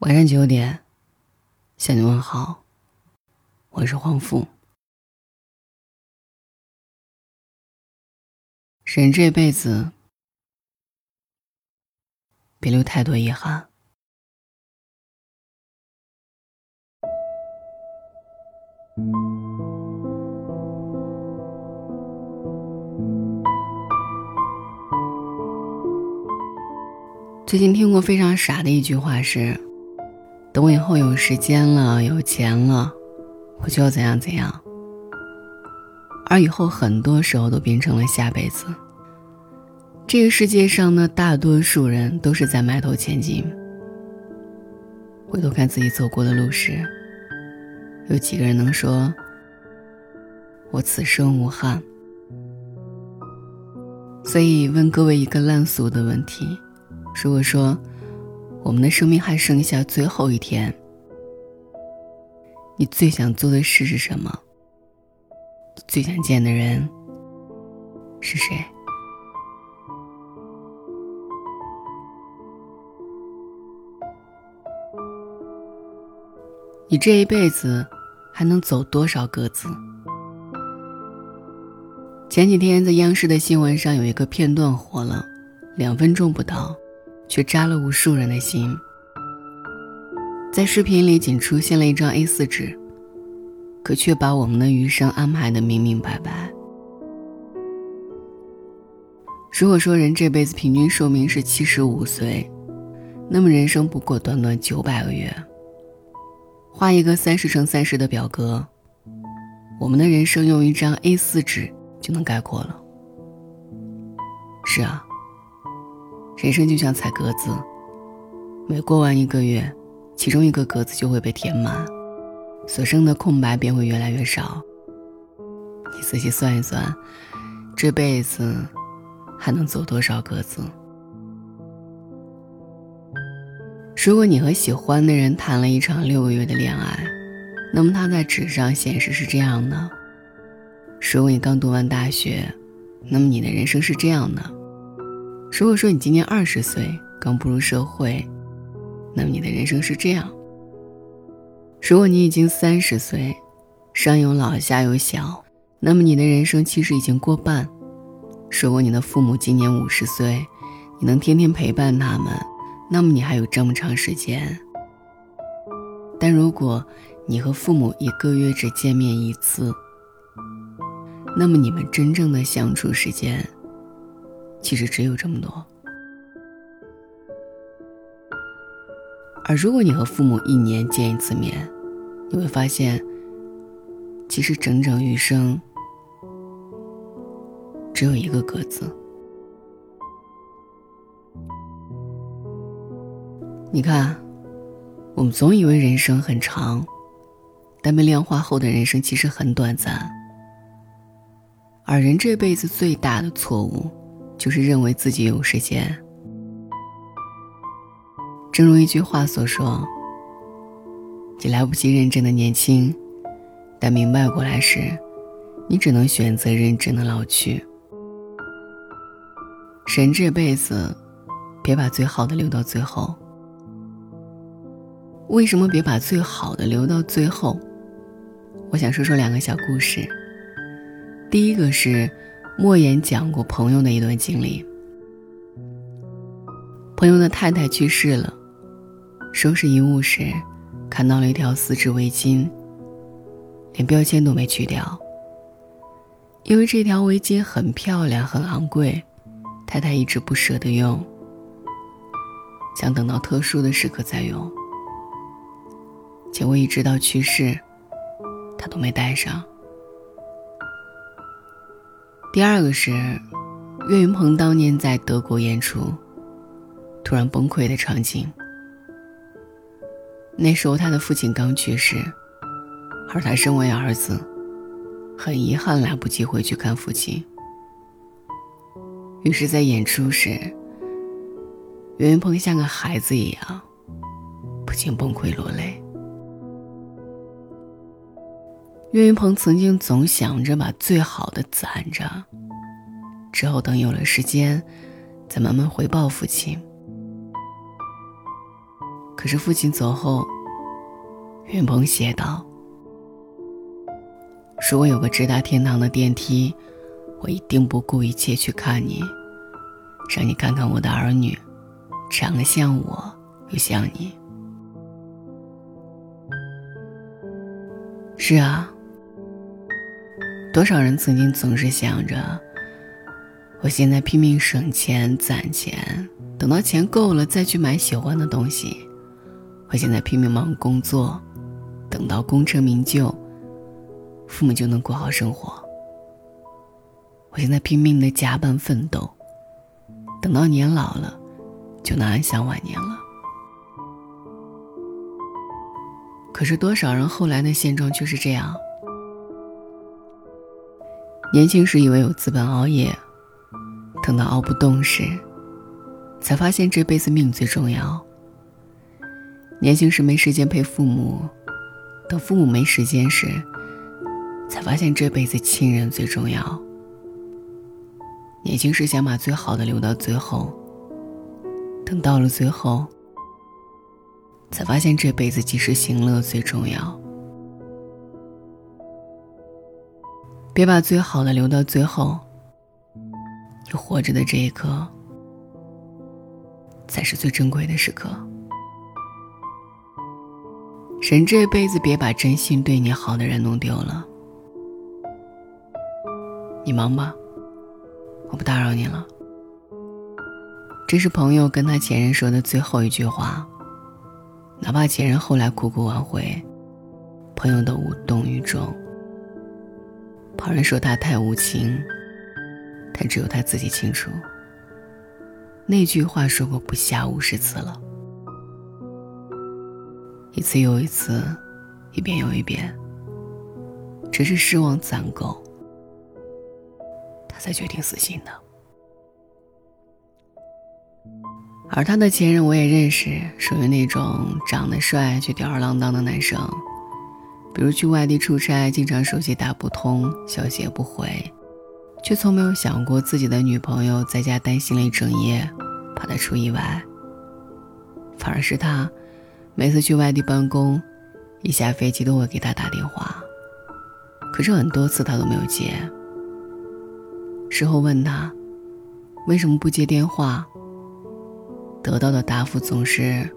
晚上九点，向你问好。我是黄富。人这辈子，别留太多遗憾。最近听过非常傻的一句话是。等我以后有时间了、有钱了，我就要怎样怎样。而以后很多时候都变成了下辈子。这个世界上呢，大多数人都是在埋头前进。回头看自己走过的路时，有几个人能说：“我此生无憾？”所以问各位一个烂俗的问题：如果说。我们的生命还剩下最后一天，你最想做的事是什么？最想见的人是谁？你这一辈子还能走多少个字？前几天在央视的新闻上有一个片段火了，两分钟不到。却扎了无数人的心。在视频里仅出现了一张 A4 纸，可却把我们的余生安排的明明白白。如果说人这辈子平均寿命是七十五岁，那么人生不过短短九百个月。画一个三十乘三十的表格，我们的人生用一张 A4 纸就能概括了。是啊。人生就像踩格子，每过完一个月，其中一个格子就会被填满，所剩的空白便会越来越少。你仔细算一算，这辈子还能走多少格子？如果你和喜欢的人谈了一场六个月的恋爱，那么他在纸上显示是这样的；如果你刚读完大学，那么你的人生是这样的。如果说你今年二十岁，刚步入社会，那么你的人生是这样；如果你已经三十岁，上有老下有小，那么你的人生其实已经过半；如果你的父母今年五十岁，你能天天陪伴他们，那么你还有这么长时间。但如果你和父母一个月只见面一次，那么你们真正的相处时间。其实只有这么多，而如果你和父母一年见一次面，你会发现，其实整整余生只有一个格子。你看，我们总以为人生很长，但被量化后的人生其实很短暂。而人这辈子最大的错误。就是认为自己有时间。正如一句话所说：“你来不及认真的年轻，但明白过来时，你只能选择认真的老去。”人这辈子，别把最好的留到最后。为什么别把最好的留到最后？我想说说两个小故事。第一个是。莫言讲过朋友的一段经历。朋友的太太去世了，收拾遗物时，看到了一条丝质围巾，连标签都没去掉。因为这条围巾很漂亮、很昂贵，太太一直不舍得用，想等到特殊的时刻再用。结果一直到去世，他都没戴上。第二个是，岳云鹏当年在德国演出，突然崩溃的场景。那时候他的父亲刚去世，而他身为儿子，很遗憾来不及回去看父亲。于是，在演出时，岳云鹏像个孩子一样，不禁崩溃落泪。岳云鹏曾经总想着把最好的攒着，之后等有了时间，再慢慢回报父亲。可是父亲走后，云鹏写道：“如果有个直达天堂的电梯，我一定不顾一切去看你，让你看看我的儿女，长得像我又像你。”是啊，多少人曾经总是想着，我现在拼命省钱攒钱，等到钱够了再去买喜欢的东西。我现在拼命忙工作，等到功成名就，父母就能过好生活。我现在拼命的加班奋斗，等到年老了，就能安享晚年了。可是多少人后来的现状就是这样：年轻时以为有资本熬夜，等到熬不动时，才发现这辈子命最重要。年轻时没时间陪父母，等父母没时间时，才发现这辈子亲人最重要。年轻时想把最好的留到最后，等到了最后，才发现这辈子及时行乐最重要。别把最好的留到最后，你活着的这一刻，才是最珍贵的时刻。人这辈子别把真心对你好的人弄丢了。你忙吧，我不打扰你了。这是朋友跟他前任说的最后一句话，哪怕前任后来苦苦挽回，朋友都无动于衷。旁人说他太无情，但只有他自己清楚。那句话说过不下五十次了。一次又一次，一遍又一遍，只是失望攒够，他才决定死心的。而他的前任我也认识，属于那种长得帅却吊儿郎当的男生，比如去外地出差，经常手机打不通，消息也不回，却从没有想过自己的女朋友在家担心了一整夜，怕他出意外，反而是他。每次去外地办公，一下飞机都会给他打电话，可是很多次他都没有接。事后问他为什么不接电话，得到的答复总是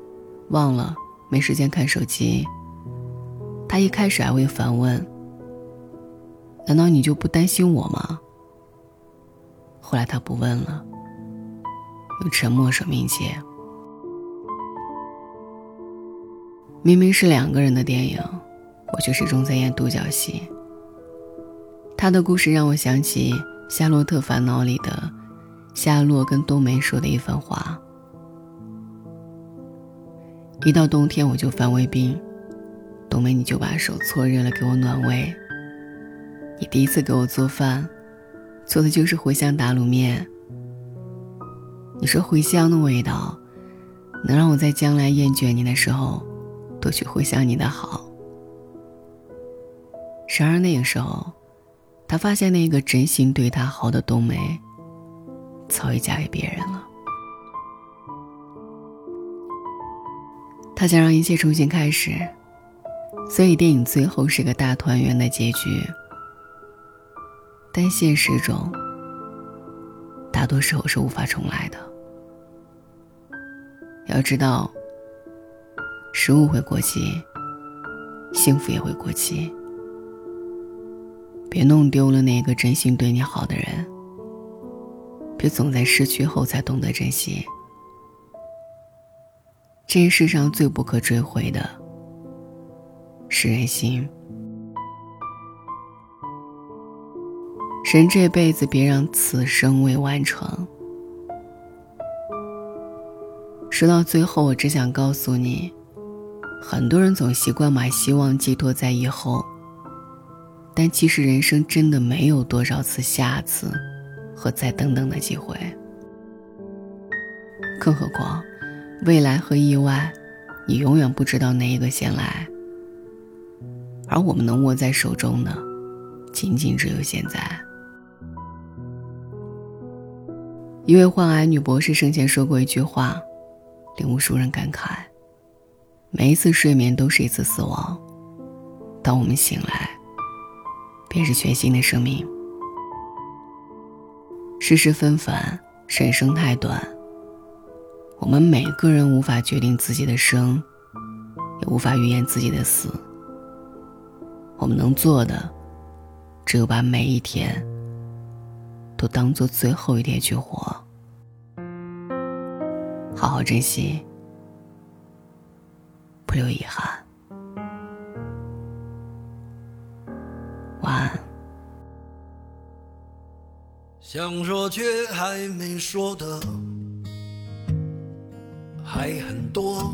忘了，没时间看手机。他一开始还会反问：“难道你就不担心我吗？”后来他不问了，用沉默说明接。明明是两个人的电影，我却始终在演独角戏。他的故事让我想起《夏洛特烦恼》里的夏洛跟冬梅说的一番话：一到冬天我就犯胃病，冬梅你就把手搓热了给我暖胃。你第一次给我做饭，做的就是茴香打卤面。你说茴香的味道，能让我在将来厌倦你的时候。多去回想你的好。然而那个时候，他发现那个真心对他好的冬梅，早已嫁给别人了。他想让一切重新开始，所以电影最后是个大团圆的结局。但现实中，大多时候是无法重来的。要知道。食物会过期，幸福也会过期。别弄丢了那个真心对你好的人，别总在失去后才懂得珍惜。这世上最不可追回的是人心。人这辈子别让此生未完成。说到最后，我只想告诉你。很多人总习惯把希望寄托在以后，但其实人生真的没有多少次下次和再等等的机会。更何况，未来和意外，你永远不知道哪一个先来。而我们能握在手中的，仅仅只有现在。一位患癌女博士生前说过一句话，令无数人感慨。每一次睡眠都是一次死亡。当我们醒来，便是全新的生命。世事纷繁，人生太短。我们每个人无法决定自己的生，也无法预言自己的死。我们能做的，只有把每一天都当做最后一天去活，好好珍惜，不留遗憾。晚安。想说却还没说的还很多，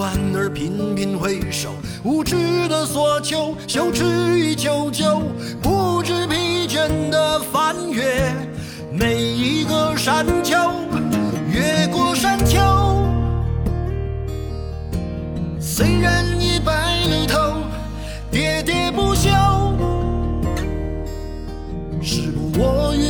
安而频频回首，无知的索求，羞耻与求救，不知疲倦的翻越每一个山丘，越过山丘。虽然已白了头，喋喋不休，时不我予